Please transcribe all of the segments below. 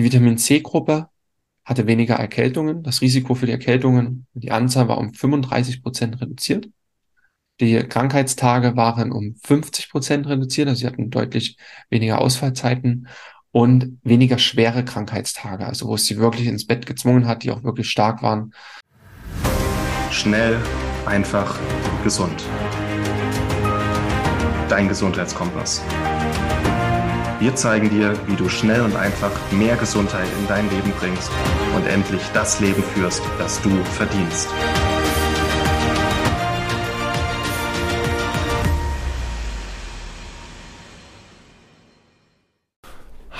Die Vitamin C-Gruppe hatte weniger Erkältungen. Das Risiko für die Erkältungen, die Anzahl war um 35 Prozent reduziert. Die Krankheitstage waren um 50 Prozent reduziert, also sie hatten deutlich weniger Ausfallzeiten und weniger schwere Krankheitstage, also wo es sie wirklich ins Bett gezwungen hat, die auch wirklich stark waren. Schnell, einfach, gesund. Dein Gesundheitskompass. Wir zeigen dir, wie du schnell und einfach mehr Gesundheit in dein Leben bringst und endlich das Leben führst, das du verdienst.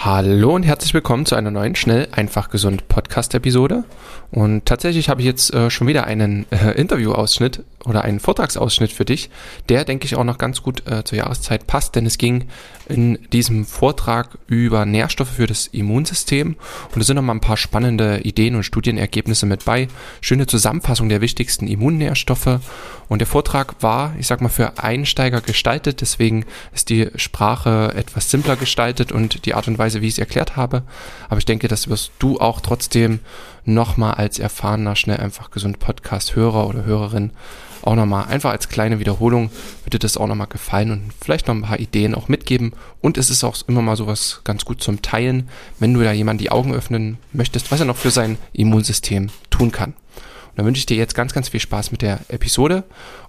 Hallo und herzlich willkommen zu einer neuen Schnell, einfach gesund Podcast-Episode. Und tatsächlich habe ich jetzt äh, schon wieder einen äh, Interviewausschnitt oder einen Vortragsausschnitt für dich, der, denke ich, auch noch ganz gut äh, zur Jahreszeit passt, denn es ging in diesem Vortrag über Nährstoffe für das Immunsystem und es sind noch mal ein paar spannende Ideen und Studienergebnisse mit bei. Schöne Zusammenfassung der wichtigsten Immunnährstoffe und der Vortrag war, ich sag mal, für Einsteiger gestaltet, deswegen ist die Sprache etwas simpler gestaltet und die Art und Weise, wie ich es erklärt habe. Aber ich denke, das wirst du auch trotzdem nochmal als erfahrener, schnell einfach gesund Podcast-Hörer oder Hörerin auch nochmal einfach als kleine Wiederholung dir das auch nochmal gefallen und vielleicht noch ein paar Ideen auch mitgeben. Und es ist auch immer mal sowas ganz gut zum Teilen, wenn du da jemand die Augen öffnen möchtest, was er noch für sein Immunsystem tun kann. Und dann wünsche ich dir jetzt ganz, ganz viel Spaß mit der Episode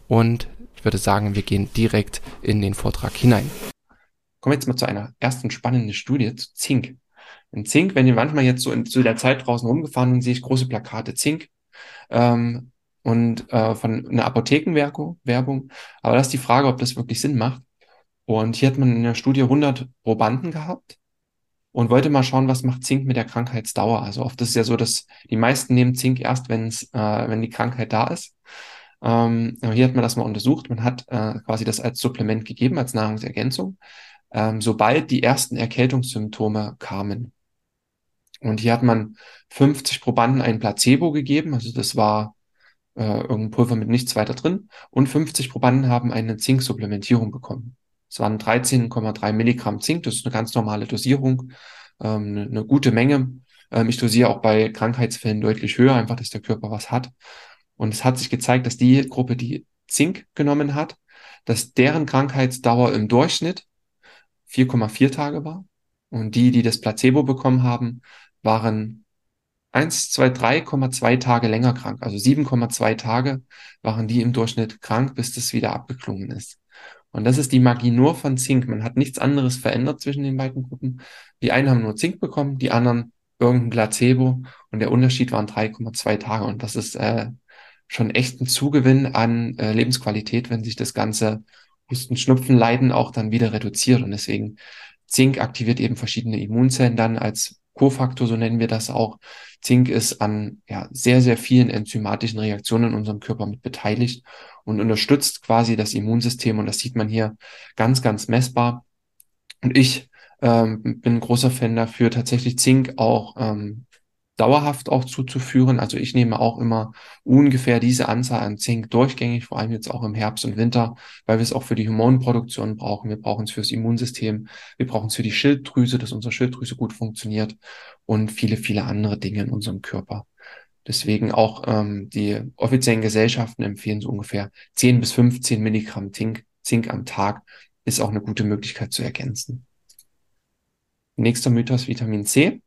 und ich würde sagen, wir gehen direkt in den Vortrag hinein. Kommen wir jetzt mal zu einer ersten spannenden Studie zu Zink. In Zink, wenn ihr manchmal jetzt so in, zu der Zeit draußen rumgefahren und sehe ich große Plakate Zink ähm, und äh, von einer Apothekenwerbung. Werbung. Aber das ist die Frage, ob das wirklich Sinn macht. Und hier hat man in der Studie 100 Probanden gehabt und wollte mal schauen, was macht Zink mit der Krankheitsdauer. Also oft ist es ja so, dass die meisten nehmen Zink erst, wenn's, äh, wenn die Krankheit da ist. Ähm, hier hat man das mal untersucht. Man hat äh, quasi das als Supplement gegeben, als Nahrungsergänzung, ähm, sobald die ersten Erkältungssymptome kamen. Und hier hat man 50 Probanden ein Placebo gegeben, also das war äh, irgendein Pulver mit nichts weiter drin, und 50 Probanden haben eine Zinksupplementierung bekommen. Es waren 13,3 Milligramm Zink, das ist eine ganz normale Dosierung, ähm, eine, eine gute Menge. Ähm, ich dosiere auch bei Krankheitsfällen deutlich höher, einfach, dass der Körper was hat. Und es hat sich gezeigt, dass die Gruppe, die Zink genommen hat, dass deren Krankheitsdauer im Durchschnitt 4,4 Tage war. Und die, die das Placebo bekommen haben, waren 1, 2, 3,2 Tage länger krank. Also 7,2 Tage waren die im Durchschnitt krank, bis das wieder abgeklungen ist. Und das ist die Magie nur von Zink. Man hat nichts anderes verändert zwischen den beiden Gruppen. Die einen haben nur Zink bekommen, die anderen irgendein Placebo. Und der Unterschied waren 3,2 Tage. Und das ist äh, schon echt ein Zugewinn an äh, Lebensqualität, wenn sich das ganze Husten, Schnupfen, Leiden auch dann wieder reduziert. Und deswegen Zink aktiviert eben verschiedene Immunzellen dann als Kofaktor, so nennen wir das auch. Zink ist an ja, sehr, sehr vielen enzymatischen Reaktionen in unserem Körper mit beteiligt und unterstützt quasi das Immunsystem. Und das sieht man hier ganz, ganz messbar. Und ich ähm, bin großer Fan dafür, tatsächlich Zink auch ähm, dauerhaft auch zuzuführen. Also ich nehme auch immer ungefähr diese Anzahl an Zink durchgängig, vor allem jetzt auch im Herbst und Winter, weil wir es auch für die Hormonproduktion brauchen. Wir brauchen es fürs Immunsystem. Wir brauchen es für die Schilddrüse, dass unsere Schilddrüse gut funktioniert und viele, viele andere Dinge in unserem Körper. Deswegen auch ähm, die offiziellen Gesellschaften empfehlen so ungefähr 10 bis 15 Milligramm Zink, Zink am Tag ist auch eine gute Möglichkeit zu ergänzen. Nächster Mythos Vitamin C.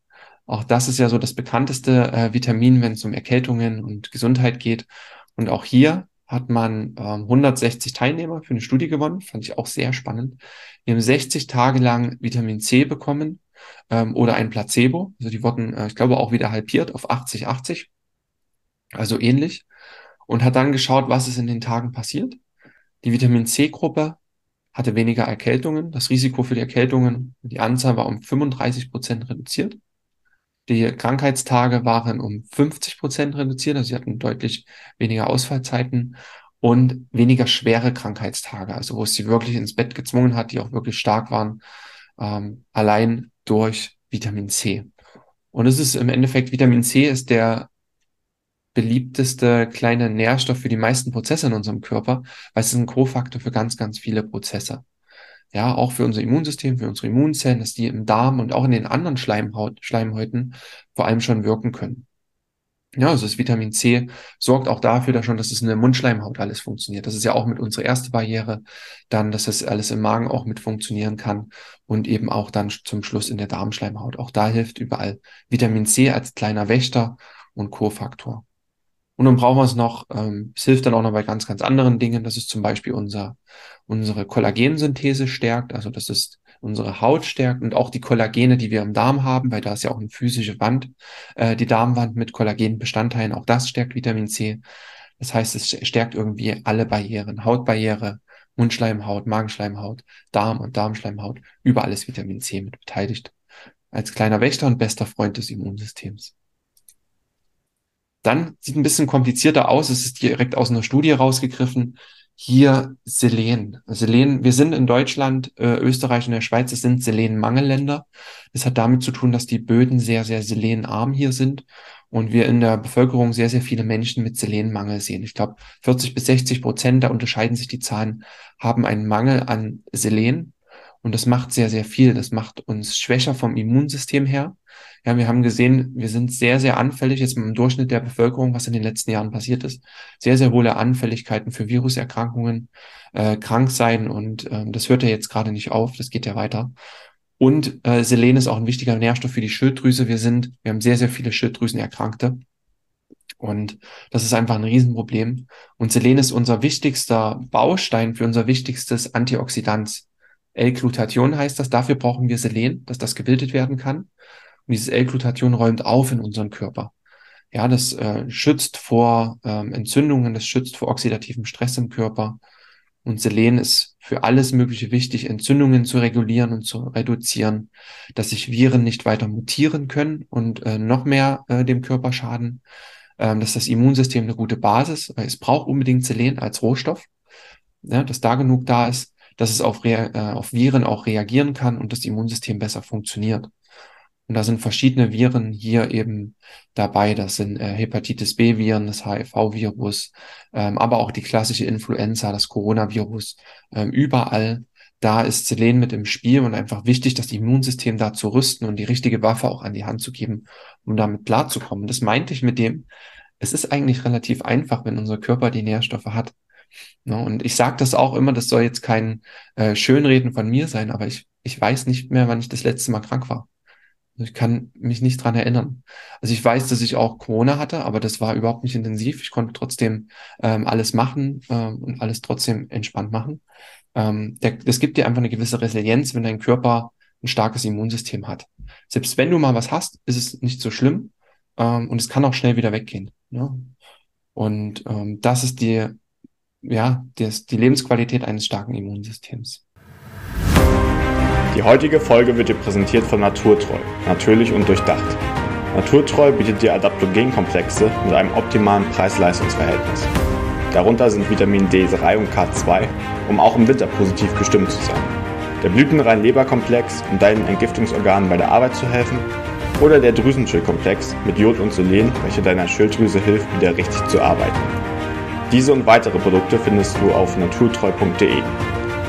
Auch das ist ja so das bekannteste äh, Vitamin, wenn es um Erkältungen und Gesundheit geht. Und auch hier hat man ähm, 160 Teilnehmer für eine Studie gewonnen, fand ich auch sehr spannend. Die haben 60 Tage lang Vitamin C bekommen ähm, oder ein Placebo. Also die wurden, äh, ich glaube, auch wieder halbiert auf 80, 80. Also ähnlich. Und hat dann geschaut, was ist in den Tagen passiert. Die Vitamin C-Gruppe hatte weniger Erkältungen. Das Risiko für die Erkältungen, die Anzahl war um 35 Prozent reduziert. Die Krankheitstage waren um 50 Prozent reduziert, also sie hatten deutlich weniger Ausfallzeiten und weniger schwere Krankheitstage, also wo es sie wirklich ins Bett gezwungen hat, die auch wirklich stark waren, ähm, allein durch Vitamin C. Und es ist im Endeffekt, Vitamin C ist der beliebteste kleine Nährstoff für die meisten Prozesse in unserem Körper, weil es ist ein Kofaktor für ganz, ganz viele Prozesse. Ja, auch für unser Immunsystem, für unsere Immunzellen, dass die im Darm und auch in den anderen Schleimhaut, Schleimhäuten vor allem schon wirken können. Ja, also das Vitamin C sorgt auch dafür, dass schon, dass es in der Mundschleimhaut alles funktioniert. Das ist ja auch mit unserer erste Barriere, dann, dass das alles im Magen auch mit funktionieren kann und eben auch dann zum Schluss in der Darmschleimhaut. Auch da hilft überall Vitamin C als kleiner Wächter und Kofaktor. Und dann brauchen wir es noch, ähm, es hilft dann auch noch bei ganz, ganz anderen Dingen. Das ist zum Beispiel unser, unsere Kollagensynthese stärkt. Also das ist unsere Haut stärkt und auch die Kollagene, die wir im Darm haben, weil da ist ja auch eine physische Wand, äh, die Darmwand mit Kollagenbestandteilen. Auch das stärkt Vitamin C. Das heißt, es stärkt irgendwie alle Barrieren. Hautbarriere, Mundschleimhaut, Magenschleimhaut, Darm und Darmschleimhaut. Überall ist Vitamin C mit beteiligt. Als kleiner Wächter und bester Freund des Immunsystems. Dann sieht ein bisschen komplizierter aus. Es ist direkt aus einer Studie rausgegriffen. Hier Selen. Selen, wir sind in Deutschland, äh, Österreich und der Schweiz, es sind Selenmangelländer. Das hat damit zu tun, dass die Böden sehr, sehr selenarm hier sind und wir in der Bevölkerung sehr, sehr viele Menschen mit Selenmangel sehen. Ich glaube, 40 bis 60 Prozent, da unterscheiden sich die Zahlen, haben einen Mangel an Selen. Und das macht sehr, sehr viel. Das macht uns schwächer vom Immunsystem her. Ja, wir haben gesehen, wir sind sehr, sehr anfällig jetzt im Durchschnitt der Bevölkerung, was in den letzten Jahren passiert ist. Sehr, sehr hohe Anfälligkeiten für Viruserkrankungen, äh, krank sein und äh, das hört ja jetzt gerade nicht auf, das geht ja weiter. Und äh, Selen ist auch ein wichtiger Nährstoff für die Schilddrüse. Wir sind, wir haben sehr, sehr viele Schilddrüsenerkrankte. Und das ist einfach ein Riesenproblem. Und Selen ist unser wichtigster Baustein für unser wichtigstes Antioxidant. L-Glutathion heißt das. Dafür brauchen wir Selen, dass das gebildet werden kann. Und dieses L-Glutathion räumt auf in unseren Körper. Ja, das äh, schützt vor ähm, Entzündungen, das schützt vor oxidativem Stress im Körper. Und Selen ist für alles Mögliche wichtig, Entzündungen zu regulieren und zu reduzieren, dass sich Viren nicht weiter mutieren können und äh, noch mehr äh, dem Körper schaden. Ähm, dass das Immunsystem eine gute Basis, weil es braucht unbedingt Selen als Rohstoff, ja, dass da genug da ist, dass es auf, äh, auf Viren auch reagieren kann und das Immunsystem besser funktioniert. Und da sind verschiedene Viren hier eben dabei. Das sind äh, Hepatitis B-Viren, das HIV-Virus, ähm, aber auch die klassische Influenza, das Coronavirus. Ähm, überall da ist Selen mit im Spiel und einfach wichtig, das Immunsystem da zu rüsten und die richtige Waffe auch an die Hand zu geben, um damit klarzukommen. Das meinte ich mit dem, es ist eigentlich relativ einfach, wenn unser Körper die Nährstoffe hat. Ne, und ich sage das auch immer, das soll jetzt kein äh, Schönreden von mir sein, aber ich, ich weiß nicht mehr, wann ich das letzte Mal krank war. Ich kann mich nicht dran erinnern. Also ich weiß, dass ich auch Corona hatte, aber das war überhaupt nicht intensiv. Ich konnte trotzdem ähm, alles machen ähm, und alles trotzdem entspannt machen. Ähm, der, das gibt dir einfach eine gewisse Resilienz, wenn dein Körper ein starkes Immunsystem hat. Selbst wenn du mal was hast, ist es nicht so schlimm ähm, und es kann auch schnell wieder weggehen. Ne? Und ähm, das ist die, ja, das, die Lebensqualität eines starken Immunsystems. Die heutige Folge wird dir präsentiert von Naturtreu, natürlich und durchdacht. Naturtreu bietet dir Adaptogenkomplexe mit einem optimalen Preis-Leistungs-Verhältnis. Darunter sind Vitamin D3 und K2, um auch im Winter positiv gestimmt zu sein. Der Blütenrein-Leberkomplex, um deinen Entgiftungsorganen bei der Arbeit zu helfen. Oder der Drüsenschildkomplex mit Jod und Selen, welcher deiner Schilddrüse hilft, wieder richtig zu arbeiten. Diese und weitere Produkte findest du auf naturtreu.de.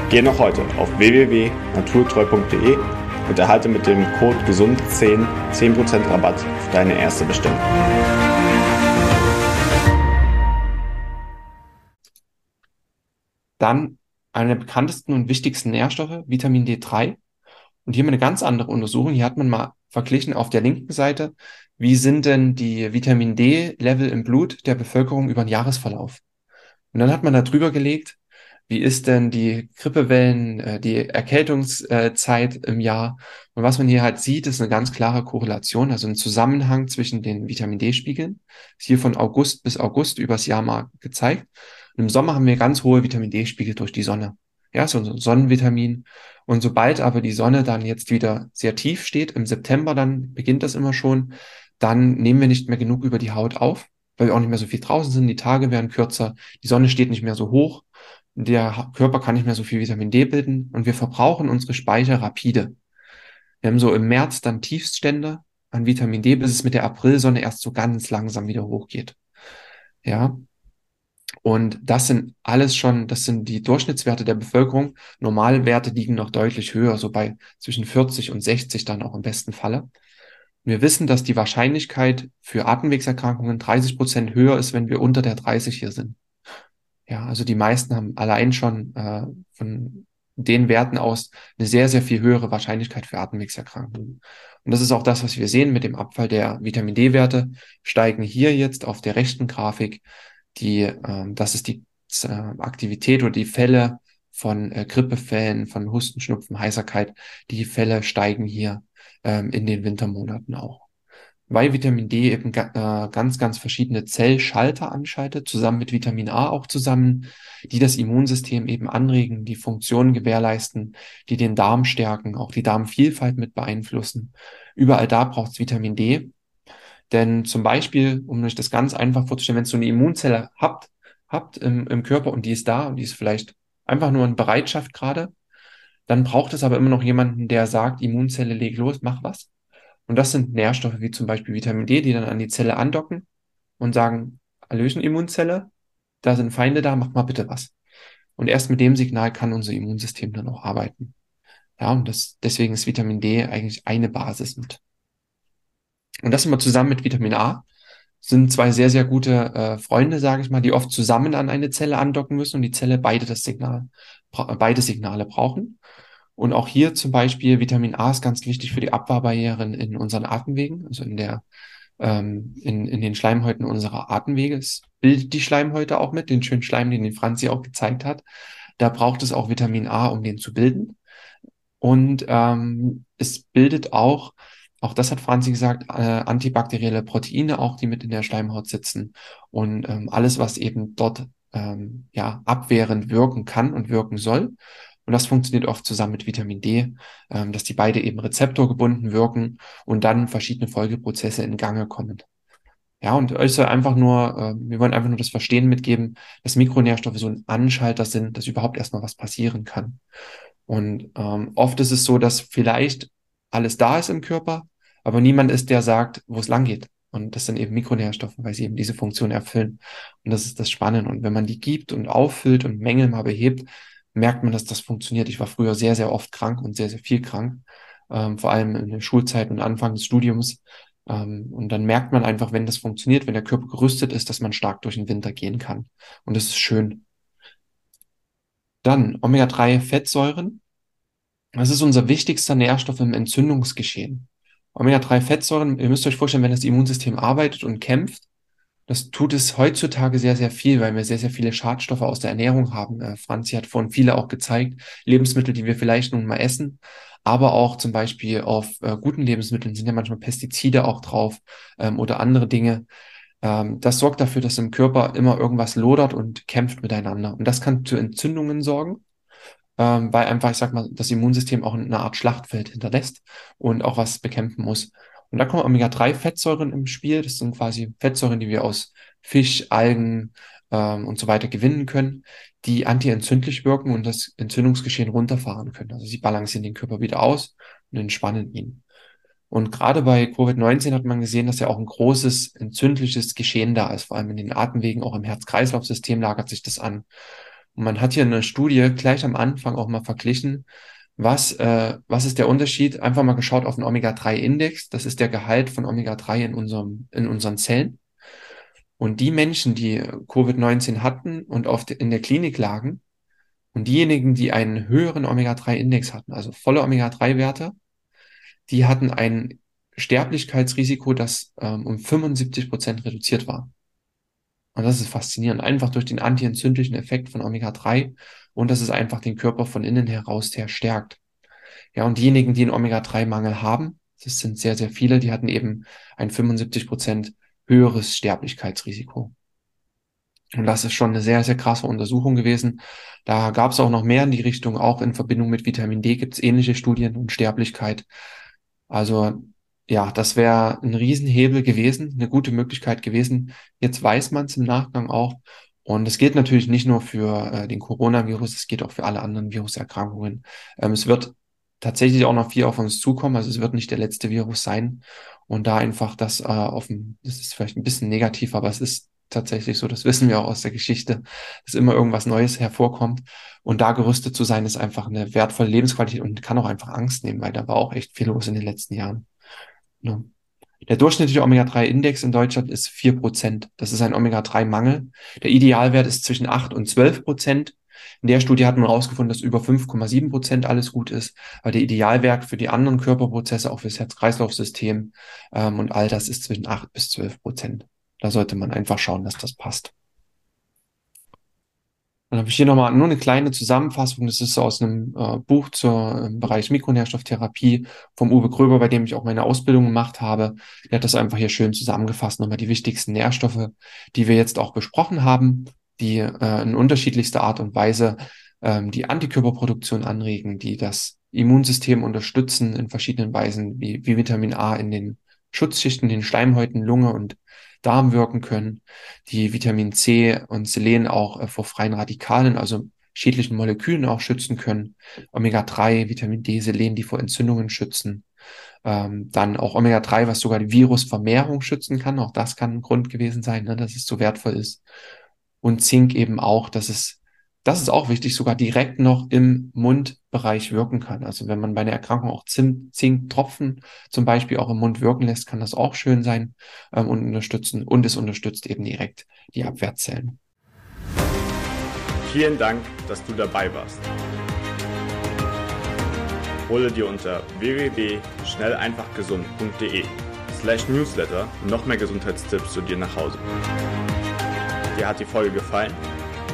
Geh noch heute auf www.naturtreu.de und erhalte mit dem Code GESUND10 10% Rabatt auf deine erste Bestellung. Dann eine der bekanntesten und wichtigsten Nährstoffe, Vitamin D3. Und hier wir eine ganz andere Untersuchung. Hier hat man mal verglichen auf der linken Seite, wie sind denn die Vitamin D-Level im Blut der Bevölkerung über den Jahresverlauf. Und dann hat man da drüber gelegt, wie ist denn die Grippewellen, äh, die Erkältungszeit im Jahr? Und was man hier halt sieht, ist eine ganz klare Korrelation, also ein Zusammenhang zwischen den Vitamin D-Spiegeln. Ist hier von August bis August übers Jahr mal gezeigt. Und im Sommer haben wir ganz hohe Vitamin D-Spiegel durch die Sonne. Ja, so ein Sonnenvitamin. Und sobald aber die Sonne dann jetzt wieder sehr tief steht, im September dann beginnt das immer schon, dann nehmen wir nicht mehr genug über die Haut auf, weil wir auch nicht mehr so viel draußen sind, die Tage werden kürzer, die Sonne steht nicht mehr so hoch der Körper kann nicht mehr so viel Vitamin D bilden und wir verbrauchen unsere Speicher rapide. Wir haben so im März dann Tiefststände an Vitamin D, bis es mit der Aprilsonne erst so ganz langsam wieder hochgeht. Ja. Und das sind alles schon, das sind die Durchschnittswerte der Bevölkerung. Normalwerte liegen noch deutlich höher, so bei zwischen 40 und 60 dann auch im besten Falle. Wir wissen, dass die Wahrscheinlichkeit für Atemwegserkrankungen 30 Prozent höher ist, wenn wir unter der 30 hier sind. Ja, also die meisten haben allein schon äh, von den Werten aus eine sehr, sehr viel höhere Wahrscheinlichkeit für Atemwegserkrankungen. Und das ist auch das, was wir sehen mit dem Abfall der Vitamin D-Werte, steigen hier jetzt auf der rechten Grafik die, äh, das ist die äh, Aktivität oder die Fälle von äh, Grippefällen, von Husten, Schnupfen, Heiserkeit, die Fälle steigen hier ähm, in den Wintermonaten auch. Weil Vitamin D eben ga, äh, ganz, ganz verschiedene Zellschalter anschaltet, zusammen mit Vitamin A auch zusammen, die das Immunsystem eben anregen, die Funktionen gewährleisten, die den Darm stärken, auch die Darmvielfalt mit beeinflussen. Überall da braucht es Vitamin D. Denn zum Beispiel, um euch das ganz einfach vorzustellen, wenn ihr so eine Immunzelle habt, habt im, im Körper und die ist da und die ist vielleicht einfach nur in Bereitschaft gerade, dann braucht es aber immer noch jemanden, der sagt, Immunzelle, leg los, mach was. Und das sind Nährstoffe wie zum Beispiel Vitamin D, die dann an die Zelle andocken und sagen, Erlösen Immunzelle, da sind Feinde da, mach mal bitte was. Und erst mit dem Signal kann unser Immunsystem dann auch arbeiten. Ja, und das, deswegen ist Vitamin D eigentlich eine Basis mit. Und das immer zusammen mit Vitamin A sind zwei sehr, sehr gute äh, Freunde, sage ich mal, die oft zusammen an eine Zelle andocken müssen und die Zelle beide das Signal, beide Signale brauchen. Und auch hier zum Beispiel Vitamin A ist ganz wichtig für die Abwehrbarrieren in unseren Atemwegen, also in der ähm, in, in den Schleimhäuten unserer Atemwege. Es bildet die Schleimhäute auch mit, den schönen Schleim, den die Franzi auch gezeigt hat. Da braucht es auch Vitamin A, um den zu bilden. Und ähm, es bildet auch auch das hat Franzi gesagt, äh, antibakterielle Proteine auch, die mit in der Schleimhaut sitzen. Und ähm, alles, was eben dort ähm, ja, abwehrend wirken kann und wirken soll. Und das funktioniert oft zusammen mit Vitamin D, ähm, dass die beide eben rezeptorgebunden wirken und dann verschiedene Folgeprozesse in Gange kommen. Ja, und euch soll einfach nur, äh, wir wollen einfach nur das Verstehen mitgeben, dass Mikronährstoffe so ein Anschalter sind, dass überhaupt erstmal was passieren kann. Und ähm, oft ist es so, dass vielleicht alles da ist im Körper, aber niemand ist, der sagt, wo es lang geht. Und das sind eben Mikronährstoffe, weil sie eben diese Funktion erfüllen. Und das ist das Spannende. Und wenn man die gibt und auffüllt und Mängel mal behebt, merkt man, dass das funktioniert. Ich war früher sehr, sehr oft krank und sehr, sehr viel krank. Ähm, vor allem in der Schulzeit und Anfang des Studiums. Ähm, und dann merkt man einfach, wenn das funktioniert, wenn der Körper gerüstet ist, dass man stark durch den Winter gehen kann. Und das ist schön. Dann Omega-3-Fettsäuren. Das ist unser wichtigster Nährstoff im Entzündungsgeschehen. Omega-3-Fettsäuren, ihr müsst euch vorstellen, wenn das Immunsystem arbeitet und kämpft, das tut es heutzutage sehr, sehr viel, weil wir sehr, sehr viele Schadstoffe aus der Ernährung haben. Äh, Franzi hat vorhin viele auch gezeigt. Lebensmittel, die wir vielleicht nun mal essen, aber auch zum Beispiel auf äh, guten Lebensmitteln sind ja manchmal Pestizide auch drauf ähm, oder andere Dinge. Ähm, das sorgt dafür, dass im Körper immer irgendwas lodert und kämpft miteinander. Und das kann zu Entzündungen sorgen ähm, weil einfach, ich sag mal, das Immunsystem auch eine Art Schlachtfeld hinterlässt und auch was bekämpfen muss. Und da kommen Omega-3-Fettsäuren im Spiel. Das sind quasi Fettsäuren, die wir aus Fisch, Algen ähm, und so weiter gewinnen können, die antientzündlich wirken und das Entzündungsgeschehen runterfahren können. Also sie balancieren den Körper wieder aus und entspannen ihn. Und gerade bei Covid-19 hat man gesehen, dass ja auch ein großes entzündliches Geschehen da ist, vor allem in den Atemwegen, auch im Herz-Kreislauf-System lagert sich das an. Man hat hier eine Studie gleich am Anfang auch mal verglichen, was, äh, was ist der Unterschied? Einfach mal geschaut auf den Omega-3-Index. Das ist der Gehalt von Omega-3 in, unserem, in unseren Zellen. Und die Menschen, die Covid-19 hatten und oft in der Klinik lagen, und diejenigen, die einen höheren Omega-3-Index hatten, also volle Omega-3-Werte, die hatten ein Sterblichkeitsrisiko, das ähm, um 75 Prozent reduziert war. Und das ist faszinierend, einfach durch den antientzündlichen Effekt von Omega-3 und dass es einfach den Körper von innen heraus sehr stärkt. Ja, und diejenigen, die einen Omega-3-Mangel haben, das sind sehr, sehr viele, die hatten eben ein 75 Prozent höheres Sterblichkeitsrisiko. Und das ist schon eine sehr, sehr krasse Untersuchung gewesen. Da gab es auch noch mehr in die Richtung, auch in Verbindung mit Vitamin D gibt es ähnliche Studien und Sterblichkeit. Also ja, das wäre ein Riesenhebel gewesen, eine gute Möglichkeit gewesen. Jetzt weiß man es im Nachgang auch. Und es gilt natürlich nicht nur für äh, den Coronavirus, es geht auch für alle anderen Viruserkrankungen. Ähm, es wird tatsächlich auch noch viel auf uns zukommen, also es wird nicht der letzte Virus sein. Und da einfach das äh, dem, das ist vielleicht ein bisschen negativ, aber es ist tatsächlich so. Das wissen wir auch aus der Geschichte, dass immer irgendwas Neues hervorkommt. Und da gerüstet zu sein, ist einfach eine wertvolle Lebensqualität und kann auch einfach Angst nehmen, weil da war auch echt viel los in den letzten Jahren. Ja. Der durchschnittliche Omega-3-Index in Deutschland ist vier Prozent. Das ist ein Omega-3-Mangel. Der Idealwert ist zwischen acht und zwölf Prozent. In der Studie hat man herausgefunden, dass über 5,7 Prozent alles gut ist. Aber der Idealwert für die anderen Körperprozesse, auch fürs Herz-Kreislauf-System ähm, und all das ist zwischen 8 bis 12 Prozent. Da sollte man einfach schauen, dass das passt. Dann habe ich hier nochmal nur eine kleine Zusammenfassung. Das ist aus einem äh, Buch zur im Bereich Mikronährstofftherapie vom Uwe Gröber, bei dem ich auch meine Ausbildung gemacht habe. Der hat das einfach hier schön zusammengefasst. Nochmal die wichtigsten Nährstoffe, die wir jetzt auch besprochen haben die äh, in unterschiedlichster Art und Weise ähm, die Antikörperproduktion anregen, die das Immunsystem unterstützen in verschiedenen Weisen, wie, wie Vitamin A in den Schutzschichten, den Schleimhäuten, Lunge und Darm wirken können, die Vitamin C und Selen auch äh, vor freien Radikalen, also schädlichen Molekülen auch schützen können, Omega-3, Vitamin D, Selen, die vor Entzündungen schützen, ähm, dann auch Omega-3, was sogar die Virusvermehrung schützen kann, auch das kann ein Grund gewesen sein, ne, dass es so wertvoll ist. Und Zink eben auch, dass es, das ist auch wichtig, sogar direkt noch im Mundbereich wirken kann. Also wenn man bei einer Erkrankung auch Zinktropfen zum Beispiel auch im Mund wirken lässt, kann das auch schön sein ähm, und unterstützen. Und es unterstützt eben direkt die Abwehrzellen. Vielen Dank, dass du dabei warst. Hole dir unter www.schnelleinfachgesund.de slash newsletter noch mehr Gesundheitstipps zu dir nach Hause. Dir hat die Folge gefallen?